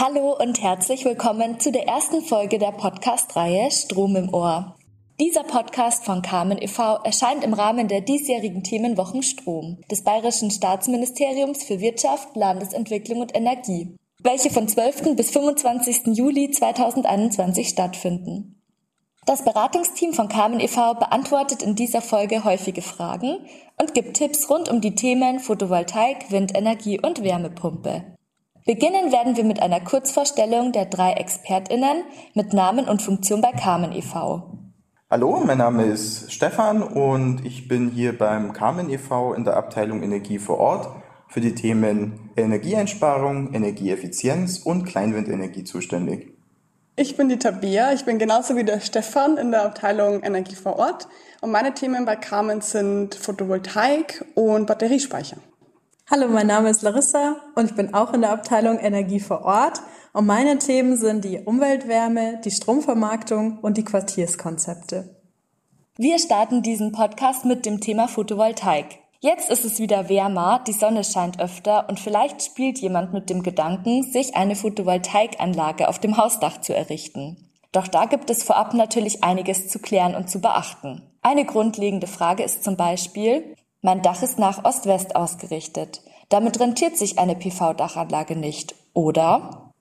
Hallo und herzlich willkommen zu der ersten Folge der Podcast-Reihe Strom im Ohr. Dieser Podcast von Carmen e.V. erscheint im Rahmen der diesjährigen Themenwochen Strom des Bayerischen Staatsministeriums für Wirtschaft, Landesentwicklung und Energie, welche von 12. bis 25. Juli 2021 stattfinden. Das Beratungsteam von Carmen e.V. beantwortet in dieser Folge häufige Fragen und gibt Tipps rund um die Themen Photovoltaik, Windenergie und Wärmepumpe. Beginnen werden wir mit einer Kurzvorstellung der drei ExpertInnen mit Namen und Funktion bei Carmen e.V. Hallo, mein Name ist Stefan und ich bin hier beim Carmen e.V. in der Abteilung Energie vor Ort für die Themen Energieeinsparung, Energieeffizienz und Kleinwindenergie zuständig. Ich bin die Tabea, ich bin genauso wie der Stefan in der Abteilung Energie vor Ort und meine Themen bei Carmen sind Photovoltaik und Batteriespeicher. Hallo, mein Name ist Larissa und ich bin auch in der Abteilung Energie vor Ort. Und meine Themen sind die Umweltwärme, die Stromvermarktung und die Quartierskonzepte. Wir starten diesen Podcast mit dem Thema Photovoltaik. Jetzt ist es wieder wärmer, die Sonne scheint öfter und vielleicht spielt jemand mit dem Gedanken, sich eine Photovoltaikanlage auf dem Hausdach zu errichten. Doch da gibt es vorab natürlich einiges zu klären und zu beachten. Eine grundlegende Frage ist zum Beispiel, mein Dach ist nach Ost-West ausgerichtet. Damit rentiert sich eine PV-Dachanlage nicht, oder?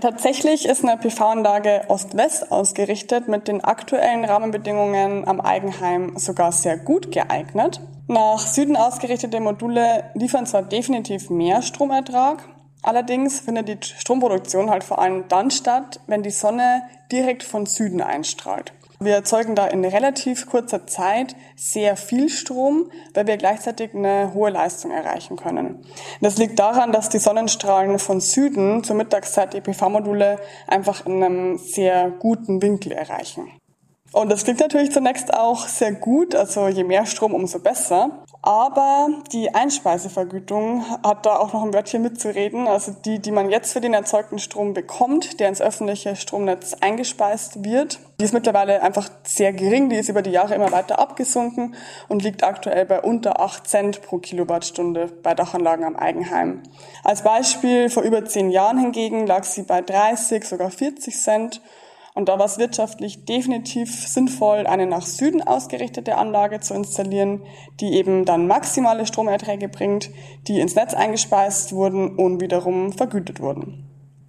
Tatsächlich ist eine PV-Anlage Ost-West ausgerichtet mit den aktuellen Rahmenbedingungen am Eigenheim sogar sehr gut geeignet. Nach Süden ausgerichtete Module liefern zwar definitiv mehr Stromertrag, allerdings findet die Stromproduktion halt vor allem dann statt, wenn die Sonne direkt von Süden einstrahlt. Wir erzeugen da in relativ kurzer Zeit sehr viel Strom, weil wir gleichzeitig eine hohe Leistung erreichen können. Das liegt daran, dass die Sonnenstrahlen von Süden zur Mittagszeit die PV-Module einfach in einem sehr guten Winkel erreichen. Und das klingt natürlich zunächst auch sehr gut, also je mehr Strom, umso besser. Aber die Einspeisevergütung hat da auch noch ein Wörtchen mitzureden. Also die, die man jetzt für den erzeugten Strom bekommt, der ins öffentliche Stromnetz eingespeist wird, die ist mittlerweile einfach sehr gering. Die ist über die Jahre immer weiter abgesunken und liegt aktuell bei unter 8 Cent pro Kilowattstunde bei Dachanlagen am Eigenheim. Als Beispiel vor über zehn Jahren hingegen lag sie bei 30, sogar 40 Cent. Und da war es wirtschaftlich definitiv sinnvoll, eine nach Süden ausgerichtete Anlage zu installieren, die eben dann maximale Stromerträge bringt, die ins Netz eingespeist wurden und wiederum vergütet wurden.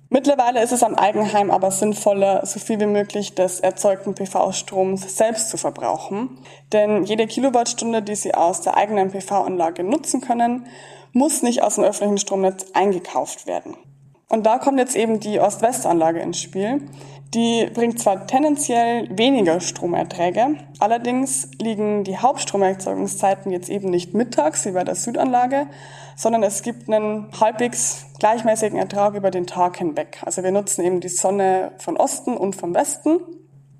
Mittlerweile ist es am Eigenheim aber sinnvoller, so viel wie möglich des erzeugten PV-Stroms selbst zu verbrauchen. Denn jede Kilowattstunde, die Sie aus der eigenen PV-Anlage nutzen können, muss nicht aus dem öffentlichen Stromnetz eingekauft werden. Und da kommt jetzt eben die Ost-West-Anlage ins Spiel. Die bringt zwar tendenziell weniger Stromerträge, allerdings liegen die Hauptstromerzeugungszeiten jetzt eben nicht mittags wie bei der Südanlage, sondern es gibt einen halbwegs gleichmäßigen Ertrag über den Tag hinweg. Also wir nutzen eben die Sonne von Osten und vom Westen.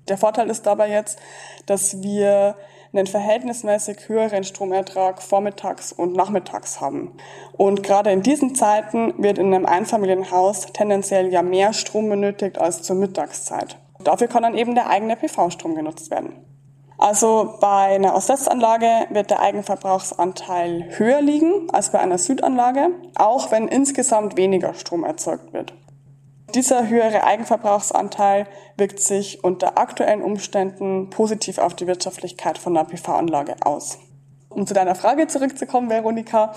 Der Vorteil ist dabei jetzt, dass wir einen verhältnismäßig höheren Stromertrag vormittags und nachmittags haben. Und gerade in diesen Zeiten wird in einem Einfamilienhaus tendenziell ja mehr Strom benötigt als zur Mittagszeit. Dafür kann dann eben der eigene PV-Strom genutzt werden. Also bei einer Ost-West-Anlage wird der Eigenverbrauchsanteil höher liegen als bei einer Südanlage, auch wenn insgesamt weniger Strom erzeugt wird. Dieser höhere Eigenverbrauchsanteil wirkt sich unter aktuellen Umständen positiv auf die Wirtschaftlichkeit von einer PV-Anlage aus. Um zu deiner Frage zurückzukommen, Veronika.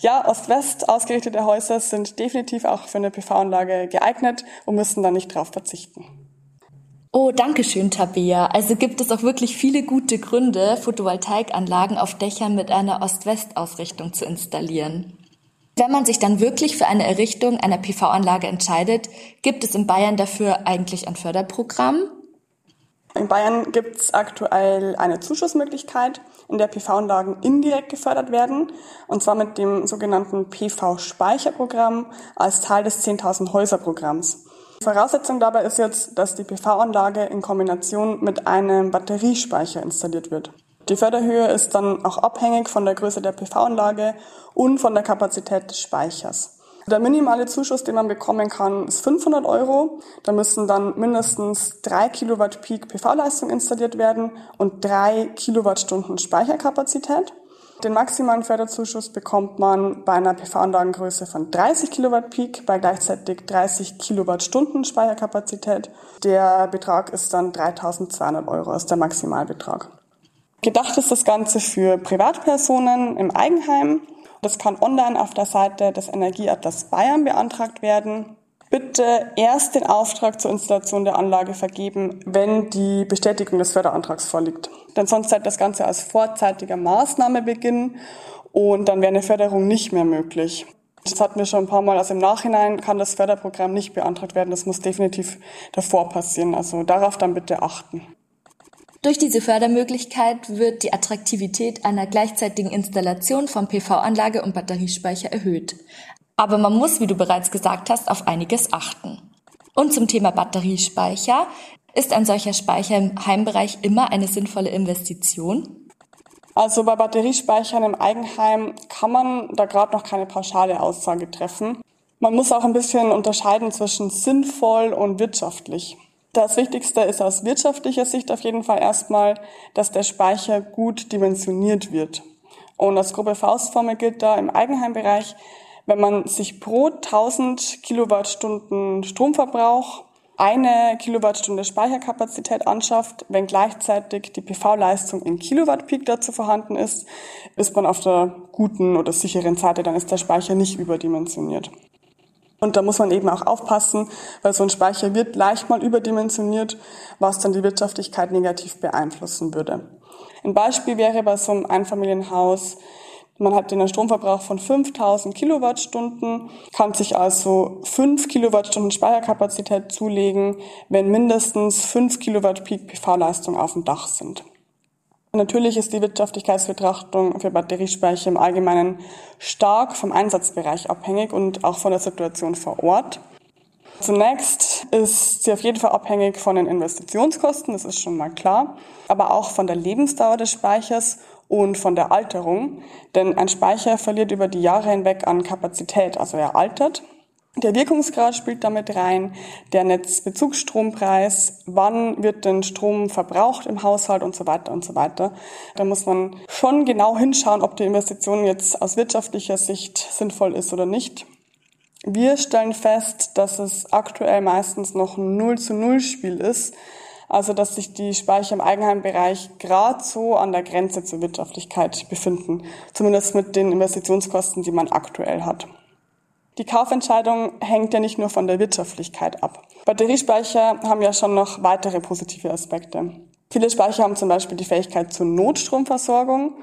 Ja, Ost-West ausgerichtete Häuser sind definitiv auch für eine PV-Anlage geeignet und müssen da nicht drauf verzichten. Oh, danke schön, Tabea. Also gibt es auch wirklich viele gute Gründe, Photovoltaikanlagen auf Dächern mit einer Ost-West-Ausrichtung zu installieren. Wenn man sich dann wirklich für eine Errichtung einer PV-Anlage entscheidet, gibt es in Bayern dafür eigentlich ein Förderprogramm? In Bayern gibt es aktuell eine Zuschussmöglichkeit, in der PV-Anlagen indirekt gefördert werden, und zwar mit dem sogenannten PV-Speicherprogramm als Teil des 10.000 Häuser-Programms. Voraussetzung dabei ist jetzt, dass die PV-Anlage in Kombination mit einem Batteriespeicher installiert wird. Die Förderhöhe ist dann auch abhängig von der Größe der PV-Anlage und von der Kapazität des Speichers. Der minimale Zuschuss, den man bekommen kann, ist 500 Euro. Da müssen dann mindestens 3 Kilowatt Peak PV-Leistung installiert werden und 3 Kilowattstunden Speicherkapazität. Den maximalen Förderzuschuss bekommt man bei einer PV-Anlagengröße von 30 Kilowatt Peak bei gleichzeitig 30 Kilowattstunden Speicherkapazität. Der Betrag ist dann 3200 Euro, ist der Maximalbetrag. Gedacht ist das Ganze für Privatpersonen im Eigenheim. Das kann online auf der Seite des Energieatlas Bayern beantragt werden. Bitte erst den Auftrag zur Installation der Anlage vergeben, wenn die Bestätigung des Förderantrags vorliegt. Denn sonst sollte das Ganze als vorzeitiger Maßnahme beginnen und dann wäre eine Förderung nicht mehr möglich. Das hatten wir schon ein paar Mal. Also im Nachhinein kann das Förderprogramm nicht beantragt werden. Das muss definitiv davor passieren. Also darauf dann bitte achten. Durch diese Fördermöglichkeit wird die Attraktivität einer gleichzeitigen Installation von PV-Anlage und Batteriespeicher erhöht. Aber man muss, wie du bereits gesagt hast, auf einiges achten. Und zum Thema Batteriespeicher. Ist ein solcher Speicher im Heimbereich immer eine sinnvolle Investition? Also bei Batteriespeichern im Eigenheim kann man da gerade noch keine pauschale Aussage treffen. Man muss auch ein bisschen unterscheiden zwischen sinnvoll und wirtschaftlich. Das Wichtigste ist aus wirtschaftlicher Sicht auf jeden Fall erstmal, dass der Speicher gut dimensioniert wird. Und als grobe Faustformel gilt da im Eigenheimbereich, wenn man sich pro 1000 Kilowattstunden Stromverbrauch eine Kilowattstunde Speicherkapazität anschafft, wenn gleichzeitig die PV-Leistung in Kilowatt Peak dazu vorhanden ist, ist man auf der guten oder sicheren Seite, dann ist der Speicher nicht überdimensioniert. Und da muss man eben auch aufpassen, weil so ein Speicher wird leicht mal überdimensioniert, was dann die Wirtschaftlichkeit negativ beeinflussen würde. Ein Beispiel wäre bei so einem Einfamilienhaus, man hat den Stromverbrauch von 5000 Kilowattstunden, kann sich also 5 Kilowattstunden Speicherkapazität zulegen, wenn mindestens 5 Kilowatt Peak PV-Leistung auf dem Dach sind. Natürlich ist die Wirtschaftlichkeitsbetrachtung für Batteriespeicher im Allgemeinen stark vom Einsatzbereich abhängig und auch von der Situation vor Ort. Zunächst ist sie auf jeden Fall abhängig von den Investitionskosten, das ist schon mal klar, aber auch von der Lebensdauer des Speichers und von der Alterung, denn ein Speicher verliert über die Jahre hinweg an Kapazität, also er altert der Wirkungsgrad spielt damit rein, der Netzbezugsstrompreis, wann wird denn Strom verbraucht im Haushalt und so weiter und so weiter. Da muss man schon genau hinschauen, ob die Investition jetzt aus wirtschaftlicher Sicht sinnvoll ist oder nicht. Wir stellen fest, dass es aktuell meistens noch ein 0 zu 0 Spiel ist, also dass sich die Speicher im Eigenheimbereich gerade so an der Grenze zur Wirtschaftlichkeit befinden, zumindest mit den Investitionskosten, die man aktuell hat. Die Kaufentscheidung hängt ja nicht nur von der Wirtschaftlichkeit ab. Batteriespeicher haben ja schon noch weitere positive Aspekte. Viele Speicher haben zum Beispiel die Fähigkeit zur Notstromversorgung.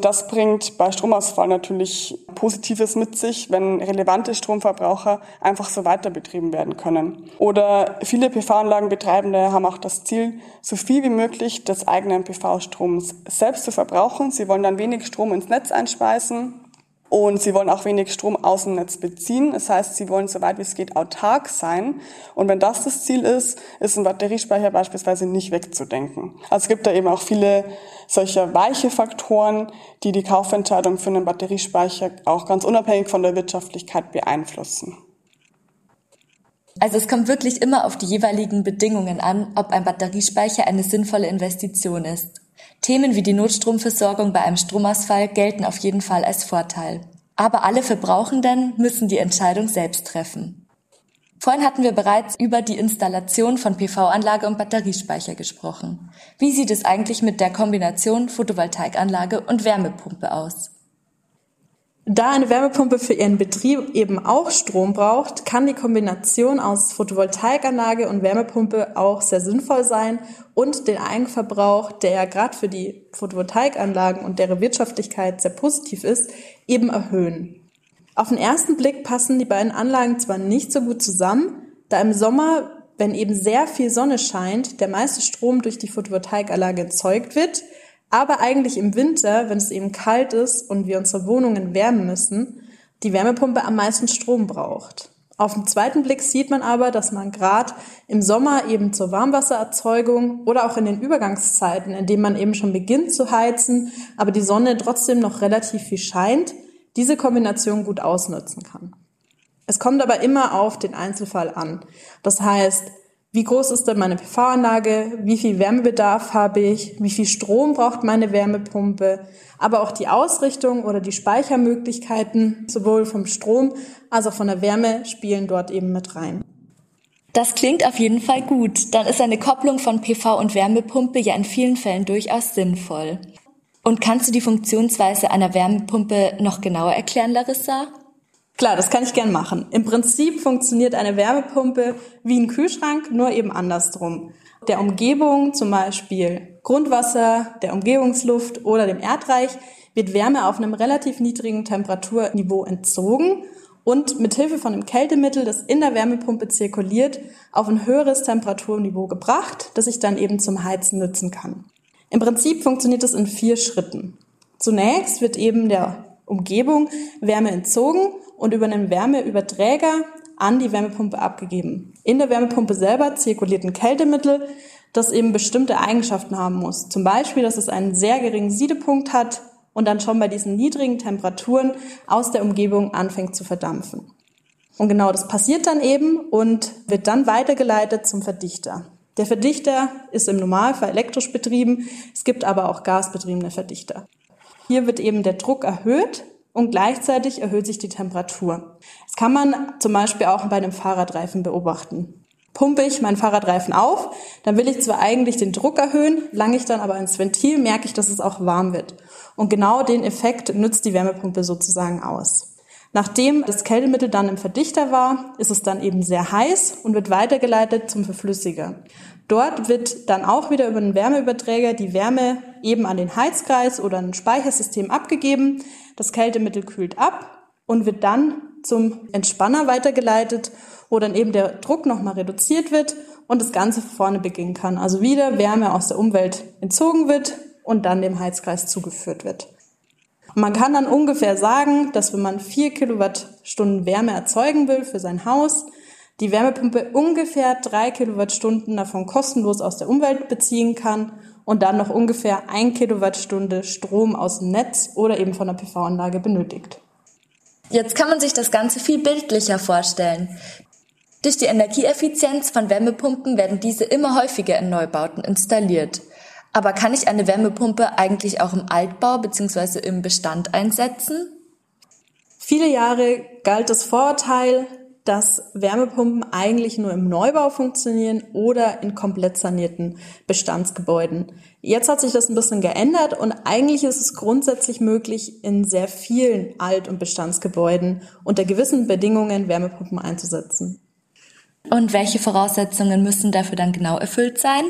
Das bringt bei Stromausfall natürlich Positives mit sich, wenn relevante Stromverbraucher einfach so weiter betrieben werden können. Oder viele PV-Anlagenbetreibende haben auch das Ziel, so viel wie möglich des eigenen PV-Stroms selbst zu verbrauchen. Sie wollen dann wenig Strom ins Netz einspeisen und sie wollen auch wenig Strom aus dem Netz beziehen. Das heißt, sie wollen so weit wie es geht autark sein. Und wenn das das Ziel ist, ist ein Batteriespeicher beispielsweise nicht wegzudenken. Also es gibt da eben auch viele solcher weiche Faktoren, die die Kaufentscheidung für einen Batteriespeicher auch ganz unabhängig von der Wirtschaftlichkeit beeinflussen. Also es kommt wirklich immer auf die jeweiligen Bedingungen an, ob ein Batteriespeicher eine sinnvolle Investition ist. Themen wie die Notstromversorgung bei einem Stromausfall gelten auf jeden Fall als Vorteil. Aber alle Verbrauchenden müssen die Entscheidung selbst treffen. Vorhin hatten wir bereits über die Installation von PV-Anlage und Batteriespeicher gesprochen. Wie sieht es eigentlich mit der Kombination Photovoltaikanlage und Wärmepumpe aus? Da eine Wärmepumpe für ihren Betrieb eben auch Strom braucht, kann die Kombination aus Photovoltaikanlage und Wärmepumpe auch sehr sinnvoll sein und den Eigenverbrauch, der ja gerade für die Photovoltaikanlagen und deren Wirtschaftlichkeit sehr positiv ist, eben erhöhen. Auf den ersten Blick passen die beiden Anlagen zwar nicht so gut zusammen, da im Sommer, wenn eben sehr viel Sonne scheint, der meiste Strom durch die Photovoltaikanlage erzeugt wird, aber eigentlich im Winter, wenn es eben kalt ist und wir unsere Wohnungen wärmen müssen, die Wärmepumpe am meisten Strom braucht. Auf den zweiten Blick sieht man aber, dass man gerade im Sommer eben zur Warmwassererzeugung oder auch in den Übergangszeiten, in denen man eben schon beginnt zu heizen, aber die Sonne trotzdem noch relativ viel scheint, diese Kombination gut ausnutzen kann. Es kommt aber immer auf den Einzelfall an. Das heißt, wie groß ist denn meine PV-Anlage, wie viel Wärmebedarf habe ich, wie viel Strom braucht meine Wärmepumpe, aber auch die Ausrichtung oder die Speichermöglichkeiten sowohl vom Strom als auch von der Wärme spielen dort eben mit rein. Das klingt auf jeden Fall gut. Dann ist eine Kopplung von PV und Wärmepumpe ja in vielen Fällen durchaus sinnvoll. Und kannst du die Funktionsweise einer Wärmepumpe noch genauer erklären, Larissa? Klar, das kann ich gern machen. Im Prinzip funktioniert eine Wärmepumpe wie ein Kühlschrank, nur eben andersrum. Der Umgebung, zum Beispiel Grundwasser, der Umgebungsluft oder dem Erdreich, wird Wärme auf einem relativ niedrigen Temperaturniveau entzogen und mit Hilfe von einem Kältemittel, das in der Wärmepumpe zirkuliert, auf ein höheres Temperaturniveau gebracht, das ich dann eben zum Heizen nutzen kann. Im Prinzip funktioniert es in vier Schritten. Zunächst wird eben der Umgebung Wärme entzogen und über einen Wärmeüberträger an die Wärmepumpe abgegeben. In der Wärmepumpe selber zirkuliert ein Kältemittel, das eben bestimmte Eigenschaften haben muss. Zum Beispiel, dass es einen sehr geringen Siedepunkt hat und dann schon bei diesen niedrigen Temperaturen aus der Umgebung anfängt zu verdampfen. Und genau das passiert dann eben und wird dann weitergeleitet zum Verdichter. Der Verdichter ist im Normalfall elektrisch betrieben, es gibt aber auch gasbetriebene Verdichter. Hier wird eben der Druck erhöht und gleichzeitig erhöht sich die Temperatur. Das kann man zum Beispiel auch bei einem Fahrradreifen beobachten. Pumpe ich meinen Fahrradreifen auf, dann will ich zwar eigentlich den Druck erhöhen, lange ich dann aber ins Ventil, merke ich, dass es auch warm wird. Und genau den Effekt nützt die Wärmepumpe sozusagen aus. Nachdem das Kältemittel dann im Verdichter war, ist es dann eben sehr heiß und wird weitergeleitet zum Verflüssiger. Dort wird dann auch wieder über einen Wärmeüberträger die Wärme eben an den Heizkreis oder ein Speichersystem abgegeben. Das Kältemittel kühlt ab und wird dann zum Entspanner weitergeleitet, wo dann eben der Druck nochmal reduziert wird und das Ganze vorne beginnen kann. Also wieder Wärme aus der Umwelt entzogen wird und dann dem Heizkreis zugeführt wird. Man kann dann ungefähr sagen, dass wenn man vier Kilowattstunden Wärme erzeugen will für sein Haus, die Wärmepumpe ungefähr drei Kilowattstunden davon kostenlos aus der Umwelt beziehen kann und dann noch ungefähr ein Kilowattstunde Strom aus dem Netz oder eben von der PV-Anlage benötigt. Jetzt kann man sich das Ganze viel bildlicher vorstellen. Durch die Energieeffizienz von Wärmepumpen werden diese immer häufiger in Neubauten installiert. Aber kann ich eine Wärmepumpe eigentlich auch im Altbau bzw. im Bestand einsetzen? Viele Jahre galt das Vorurteil, dass Wärmepumpen eigentlich nur im Neubau funktionieren oder in komplett sanierten Bestandsgebäuden. Jetzt hat sich das ein bisschen geändert und eigentlich ist es grundsätzlich möglich, in sehr vielen Alt- und Bestandsgebäuden unter gewissen Bedingungen Wärmepumpen einzusetzen. Und welche Voraussetzungen müssen dafür dann genau erfüllt sein?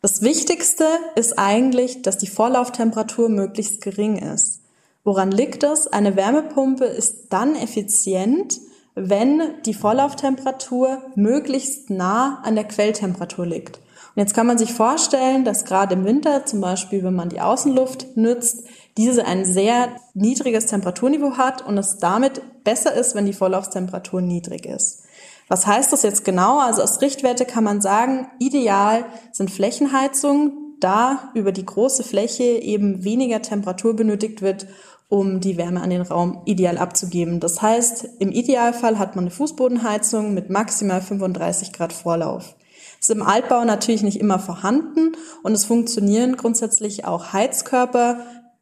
Das Wichtigste ist eigentlich, dass die Vorlauftemperatur möglichst gering ist. Woran liegt das? Eine Wärmepumpe ist dann effizient, wenn die Vorlauftemperatur möglichst nah an der Quelltemperatur liegt. Und jetzt kann man sich vorstellen, dass gerade im Winter, zum Beispiel wenn man die Außenluft nützt, diese ein sehr niedriges Temperaturniveau hat und es damit besser ist, wenn die Vorlaufstemperatur niedrig ist. Was heißt das jetzt genau? Also aus Richtwerte kann man sagen, ideal sind Flächenheizungen, da über die große Fläche eben weniger Temperatur benötigt wird um die Wärme an den Raum ideal abzugeben. Das heißt, im Idealfall hat man eine Fußbodenheizung mit maximal 35 Grad Vorlauf. Das ist im Altbau natürlich nicht immer vorhanden und es funktionieren grundsätzlich auch Heizkörper,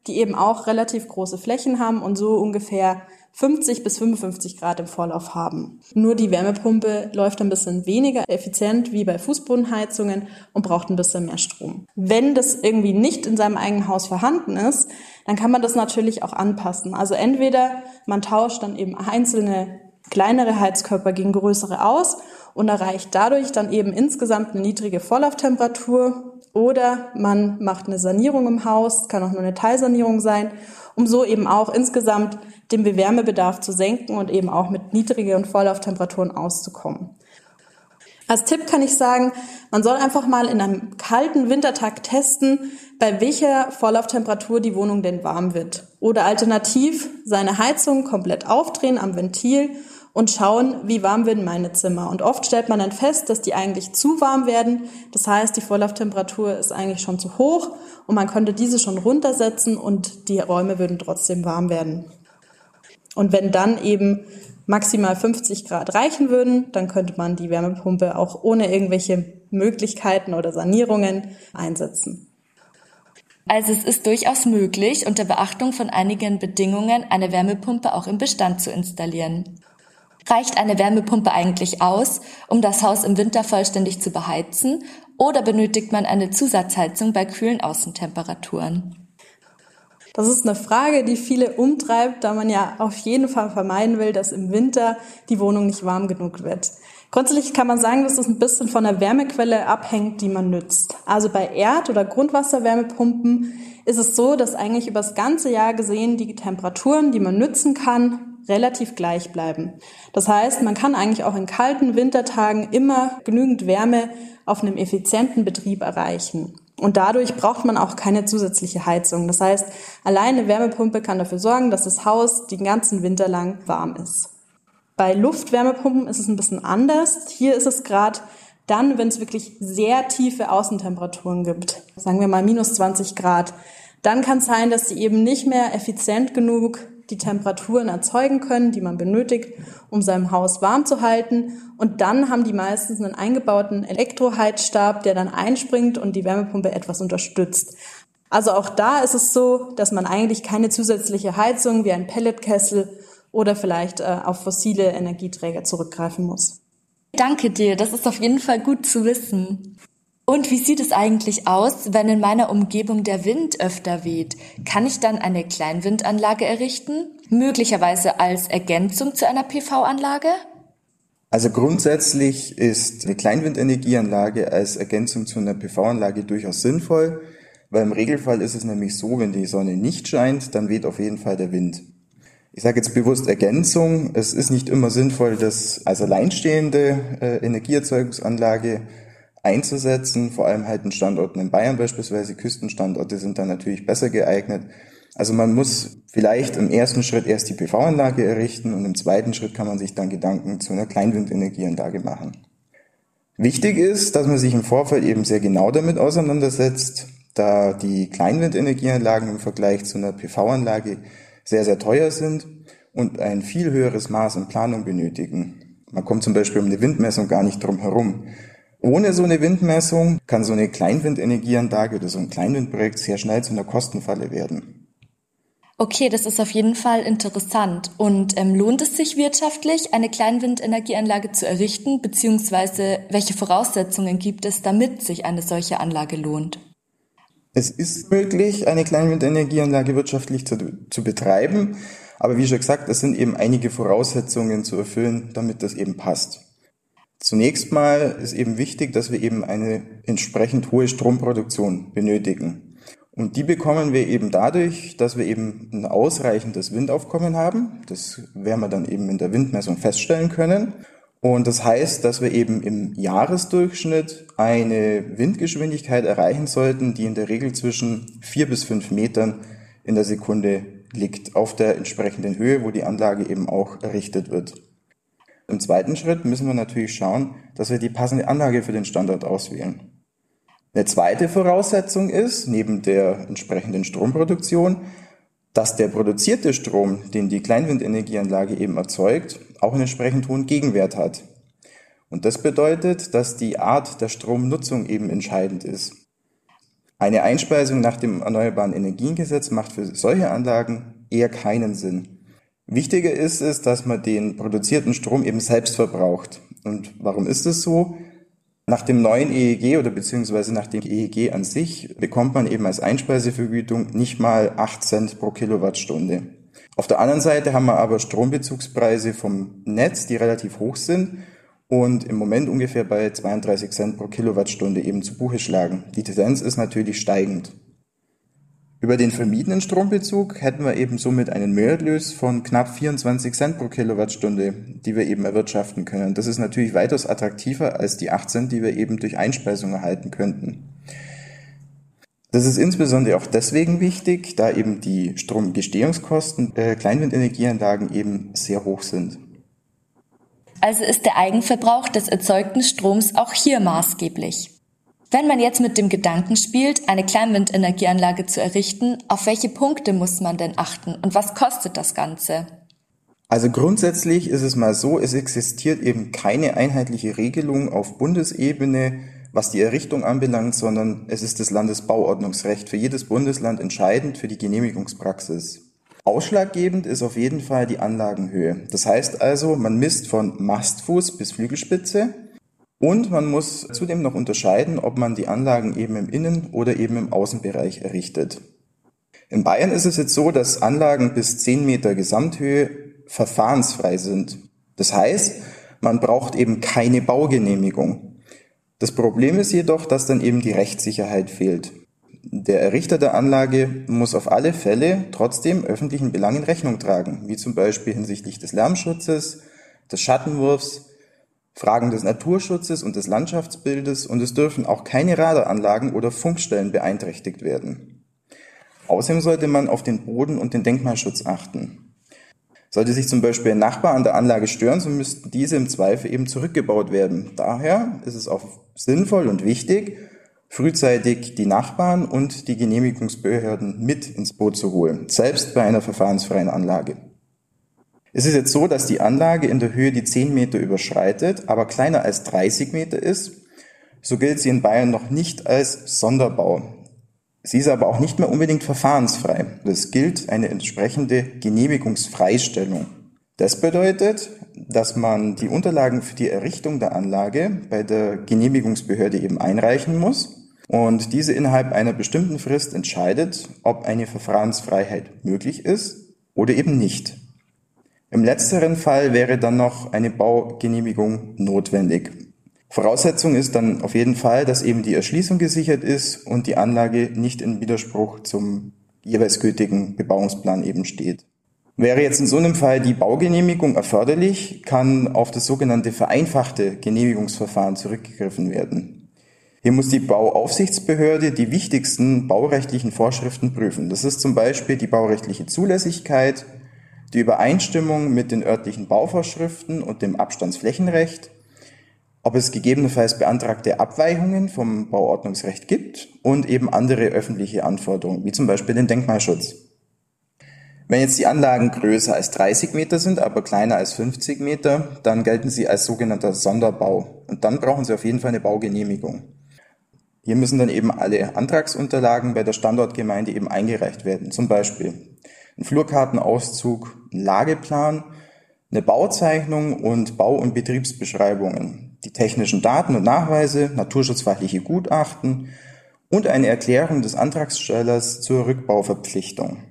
die eben auch relativ große Flächen haben und so ungefähr 50 bis 55 Grad im Vorlauf haben. Nur die Wärmepumpe läuft ein bisschen weniger effizient wie bei Fußbodenheizungen und braucht ein bisschen mehr Strom. Wenn das irgendwie nicht in seinem eigenen Haus vorhanden ist, dann kann man das natürlich auch anpassen. Also entweder man tauscht dann eben einzelne kleinere Heizkörper gegen größere aus und erreicht dadurch dann eben insgesamt eine niedrige Vorlauftemperatur oder man macht eine Sanierung im Haus, kann auch nur eine Teilsanierung sein, um so eben auch insgesamt den Bewärmebedarf zu senken und eben auch mit niedrigeren Vorlauftemperaturen auszukommen. Als Tipp kann ich sagen, man soll einfach mal in einem kalten Wintertag testen, bei welcher Vorlauftemperatur die Wohnung denn warm wird. Oder alternativ seine Heizung komplett aufdrehen am Ventil und schauen, wie warm werden meine Zimmer. Und oft stellt man dann fest, dass die eigentlich zu warm werden. Das heißt, die Vorlauftemperatur ist eigentlich schon zu hoch und man könnte diese schon runtersetzen und die Räume würden trotzdem warm werden. Und wenn dann eben maximal 50 Grad reichen würden, dann könnte man die Wärmepumpe auch ohne irgendwelche Möglichkeiten oder Sanierungen einsetzen. Also es ist durchaus möglich, unter Beachtung von einigen Bedingungen eine Wärmepumpe auch im Bestand zu installieren. Reicht eine Wärmepumpe eigentlich aus, um das Haus im Winter vollständig zu beheizen, oder benötigt man eine Zusatzheizung bei kühlen Außentemperaturen? Das ist eine Frage, die viele umtreibt, da man ja auf jeden Fall vermeiden will, dass im Winter die Wohnung nicht warm genug wird. Grundsätzlich kann man sagen, dass es ein bisschen von der Wärmequelle abhängt, die man nützt. Also bei Erd- oder Grundwasserwärmepumpen ist es so, dass eigentlich über das ganze Jahr gesehen die Temperaturen, die man nützen kann, relativ gleich bleiben. Das heißt, man kann eigentlich auch in kalten Wintertagen immer genügend Wärme auf einem effizienten Betrieb erreichen. Und dadurch braucht man auch keine zusätzliche Heizung. Das heißt, alleine Wärmepumpe kann dafür sorgen, dass das Haus den ganzen Winter lang warm ist. Bei Luftwärmepumpen ist es ein bisschen anders. Hier ist es gerade dann, wenn es wirklich sehr tiefe Außentemperaturen gibt, sagen wir mal minus 20 Grad, dann kann es sein, dass die eben nicht mehr effizient genug die Temperaturen erzeugen können, die man benötigt, um sein Haus warm zu halten. Und dann haben die meistens einen eingebauten Elektroheizstab, der dann einspringt und die Wärmepumpe etwas unterstützt. Also auch da ist es so, dass man eigentlich keine zusätzliche Heizung wie ein Pelletkessel oder vielleicht äh, auf fossile Energieträger zurückgreifen muss. Danke dir, das ist auf jeden Fall gut zu wissen. Und wie sieht es eigentlich aus, wenn in meiner Umgebung der Wind öfter weht? Kann ich dann eine Kleinwindanlage errichten? Möglicherweise als Ergänzung zu einer PV-Anlage? Also grundsätzlich ist eine Kleinwindenergieanlage als Ergänzung zu einer PV-Anlage durchaus sinnvoll, weil im Regelfall ist es nämlich so, wenn die Sonne nicht scheint, dann weht auf jeden Fall der Wind. Ich sage jetzt bewusst Ergänzung. Es ist nicht immer sinnvoll, das als alleinstehende äh, Energieerzeugungsanlage einzusetzen, vor allem halt in Standorten in Bayern beispielsweise, Küstenstandorte sind da natürlich besser geeignet. Also man muss vielleicht im ersten Schritt erst die PV-Anlage errichten und im zweiten Schritt kann man sich dann Gedanken zu einer Kleinwindenergieanlage machen. Wichtig ist, dass man sich im Vorfeld eben sehr genau damit auseinandersetzt, da die Kleinwindenergieanlagen im Vergleich zu einer PV-Anlage sehr, sehr teuer sind und ein viel höheres Maß an Planung benötigen. Man kommt zum Beispiel um eine Windmessung gar nicht drum herum. Ohne so eine Windmessung kann so eine Kleinwindenergieanlage oder so ein Kleinwindprojekt sehr schnell zu einer Kostenfalle werden. Okay, das ist auf jeden Fall interessant. Und ähm, lohnt es sich wirtschaftlich, eine Kleinwindenergieanlage zu errichten, beziehungsweise welche Voraussetzungen gibt es, damit sich eine solche Anlage lohnt? Es ist möglich, eine Kleinwindenergieanlage wirtschaftlich zu, zu betreiben, aber wie schon gesagt, es sind eben einige Voraussetzungen zu erfüllen, damit das eben passt. Zunächst mal ist eben wichtig, dass wir eben eine entsprechend hohe Stromproduktion benötigen. Und die bekommen wir eben dadurch, dass wir eben ein ausreichendes Windaufkommen haben. Das werden wir dann eben in der Windmessung feststellen können. Und das heißt, dass wir eben im Jahresdurchschnitt eine Windgeschwindigkeit erreichen sollten, die in der Regel zwischen vier bis fünf Metern in der Sekunde liegt, auf der entsprechenden Höhe, wo die Anlage eben auch errichtet wird. Im zweiten Schritt müssen wir natürlich schauen, dass wir die passende Anlage für den Standort auswählen. Eine zweite Voraussetzung ist, neben der entsprechenden Stromproduktion, dass der produzierte Strom, den die Kleinwindenergieanlage eben erzeugt, auch einen entsprechend hohen Gegenwert hat. Und das bedeutet, dass die Art der Stromnutzung eben entscheidend ist. Eine Einspeisung nach dem Erneuerbaren Energiengesetz macht für solche Anlagen eher keinen Sinn. Wichtiger ist es, dass man den produzierten Strom eben selbst verbraucht. Und warum ist es so? Nach dem neuen EEG oder beziehungsweise nach dem EEG an sich bekommt man eben als Einspeisevergütung nicht mal 8 Cent pro Kilowattstunde. Auf der anderen Seite haben wir aber Strombezugspreise vom Netz, die relativ hoch sind und im Moment ungefähr bei 32 Cent pro Kilowattstunde eben zu Buche schlagen. Die Tendenz ist natürlich steigend. Über den vermiedenen Strombezug hätten wir eben somit einen Mehrerlös von knapp 24 Cent pro Kilowattstunde, die wir eben erwirtschaften können. Das ist natürlich weitaus attraktiver als die 8 Cent, die wir eben durch Einspeisung erhalten könnten. Das ist insbesondere auch deswegen wichtig, da eben die Stromgestehungskosten äh, Kleinwindenergieanlagen eben sehr hoch sind. Also ist der Eigenverbrauch des erzeugten Stroms auch hier maßgeblich. Wenn man jetzt mit dem Gedanken spielt, eine Kleinwindenergieanlage zu errichten, auf welche Punkte muss man denn achten und was kostet das Ganze? Also grundsätzlich ist es mal so, es existiert eben keine einheitliche Regelung auf Bundesebene, was die Errichtung anbelangt, sondern es ist das Landesbauordnungsrecht für jedes Bundesland entscheidend für die Genehmigungspraxis. Ausschlaggebend ist auf jeden Fall die Anlagenhöhe. Das heißt also, man misst von Mastfuß bis Flügelspitze und man muss zudem noch unterscheiden, ob man die Anlagen eben im Innen- oder eben im Außenbereich errichtet. In Bayern ist es jetzt so, dass Anlagen bis 10 Meter Gesamthöhe verfahrensfrei sind. Das heißt, man braucht eben keine Baugenehmigung. Das Problem ist jedoch, dass dann eben die Rechtssicherheit fehlt. Der Errichter der Anlage muss auf alle Fälle trotzdem öffentlichen Belangen Rechnung tragen, wie zum Beispiel hinsichtlich des Lärmschutzes, des Schattenwurfs, Fragen des Naturschutzes und des Landschaftsbildes und es dürfen auch keine Radaranlagen oder Funkstellen beeinträchtigt werden. Außerdem sollte man auf den Boden und den Denkmalschutz achten. Sollte sich zum Beispiel ein Nachbar an der Anlage stören, so müssten diese im Zweifel eben zurückgebaut werden. Daher ist es auch sinnvoll und wichtig, frühzeitig die Nachbarn und die Genehmigungsbehörden mit ins Boot zu holen, selbst bei einer verfahrensfreien Anlage. Es ist jetzt so, dass die Anlage in der Höhe die 10 Meter überschreitet, aber kleiner als 30 Meter ist. So gilt sie in Bayern noch nicht als Sonderbau. Sie ist aber auch nicht mehr unbedingt verfahrensfrei. Es gilt eine entsprechende Genehmigungsfreistellung. Das bedeutet, dass man die Unterlagen für die Errichtung der Anlage bei der Genehmigungsbehörde eben einreichen muss und diese innerhalb einer bestimmten Frist entscheidet, ob eine Verfahrensfreiheit möglich ist oder eben nicht. Im letzteren Fall wäre dann noch eine Baugenehmigung notwendig. Voraussetzung ist dann auf jeden Fall, dass eben die Erschließung gesichert ist und die Anlage nicht in Widerspruch zum jeweils gültigen Bebauungsplan eben steht. Wäre jetzt in so einem Fall die Baugenehmigung erforderlich, kann auf das sogenannte vereinfachte Genehmigungsverfahren zurückgegriffen werden. Hier muss die Bauaufsichtsbehörde die wichtigsten baurechtlichen Vorschriften prüfen. Das ist zum Beispiel die baurechtliche Zulässigkeit, die Übereinstimmung mit den örtlichen Bauvorschriften und dem Abstandsflächenrecht, ob es gegebenenfalls beantragte Abweichungen vom Bauordnungsrecht gibt und eben andere öffentliche Anforderungen, wie zum Beispiel den Denkmalschutz. Wenn jetzt die Anlagen größer als 30 Meter sind, aber kleiner als 50 Meter, dann gelten sie als sogenannter Sonderbau. Und dann brauchen sie auf jeden Fall eine Baugenehmigung. Hier müssen dann eben alle Antragsunterlagen bei der Standortgemeinde eben eingereicht werden. Zum Beispiel ein Flurkartenauszug, ein Lageplan, eine Bauzeichnung und Bau- und Betriebsbeschreibungen, die technischen Daten und Nachweise, naturschutzfachliche Gutachten und eine Erklärung des Antragstellers zur Rückbauverpflichtung.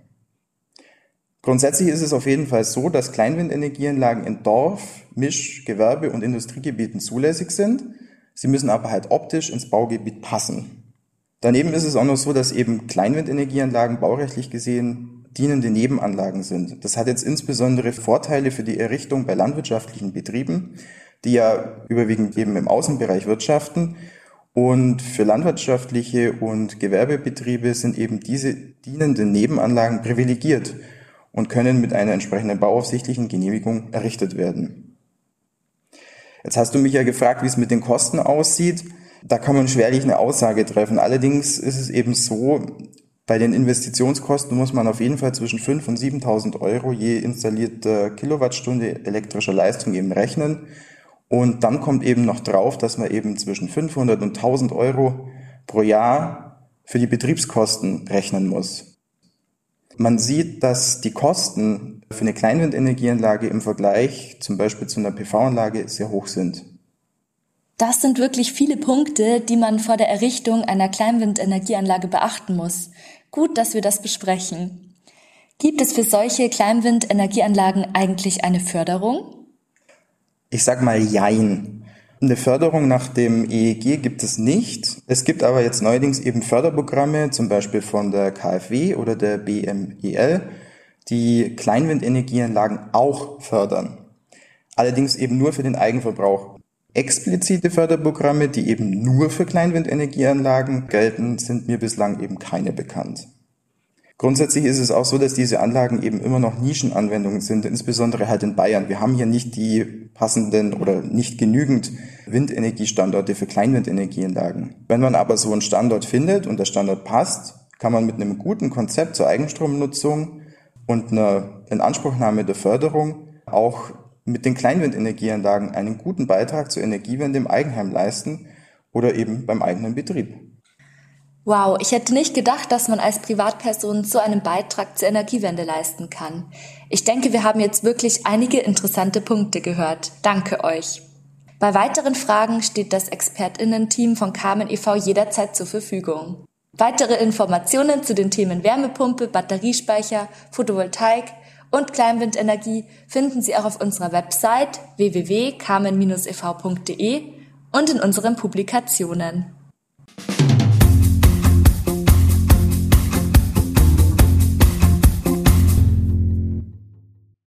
Grundsätzlich ist es auf jeden Fall so, dass Kleinwindenergieanlagen in Dorf, Misch-, Gewerbe- und Industriegebieten zulässig sind – Sie müssen aber halt optisch ins Baugebiet passen. Daneben ist es auch noch so, dass eben Kleinwindenergieanlagen baurechtlich gesehen dienende Nebenanlagen sind. Das hat jetzt insbesondere Vorteile für die Errichtung bei landwirtschaftlichen Betrieben, die ja überwiegend eben im Außenbereich wirtschaften. Und für landwirtschaftliche und Gewerbebetriebe sind eben diese dienenden Nebenanlagen privilegiert und können mit einer entsprechenden bauaufsichtlichen Genehmigung errichtet werden. Jetzt hast du mich ja gefragt, wie es mit den Kosten aussieht. Da kann man schwerlich eine Aussage treffen. Allerdings ist es eben so, bei den Investitionskosten muss man auf jeden Fall zwischen 5.000 und 7.000 Euro je installierte Kilowattstunde elektrischer Leistung eben rechnen. Und dann kommt eben noch drauf, dass man eben zwischen 500 und 1000 Euro pro Jahr für die Betriebskosten rechnen muss. Man sieht, dass die Kosten für eine Kleinwindenergieanlage im Vergleich zum Beispiel zu einer PV-Anlage sehr hoch sind. Das sind wirklich viele Punkte, die man vor der Errichtung einer Kleinwindenergieanlage beachten muss. Gut, dass wir das besprechen. Gibt es für solche Kleinwindenergieanlagen eigentlich eine Förderung? Ich sag mal Jein. Eine Förderung nach dem EEG gibt es nicht. Es gibt aber jetzt neuerdings eben Förderprogramme, zum Beispiel von der KfW oder der BMEL, die Kleinwindenergieanlagen auch fördern. Allerdings eben nur für den Eigenverbrauch. Explizite Förderprogramme, die eben nur für Kleinwindenergieanlagen gelten, sind mir bislang eben keine bekannt. Grundsätzlich ist es auch so, dass diese Anlagen eben immer noch Nischenanwendungen sind, insbesondere halt in Bayern. Wir haben hier nicht die passenden oder nicht genügend Windenergiestandorte für Kleinwindenergieanlagen. Wenn man aber so einen Standort findet und der Standort passt, kann man mit einem guten Konzept zur Eigenstromnutzung und einer Inanspruchnahme der Förderung auch mit den Kleinwindenergieanlagen einen guten Beitrag zur Energiewende im Eigenheim leisten oder eben beim eigenen Betrieb. Wow, ich hätte nicht gedacht, dass man als Privatperson so einen Beitrag zur Energiewende leisten kann. Ich denke, wir haben jetzt wirklich einige interessante Punkte gehört. Danke euch. Bei weiteren Fragen steht das Expertinnen-Team von Carmen e.V. jederzeit zur Verfügung. Weitere Informationen zu den Themen Wärmepumpe, Batteriespeicher, Photovoltaik und Kleinwindenergie finden Sie auch auf unserer Website www.carmen-ev.de und in unseren Publikationen.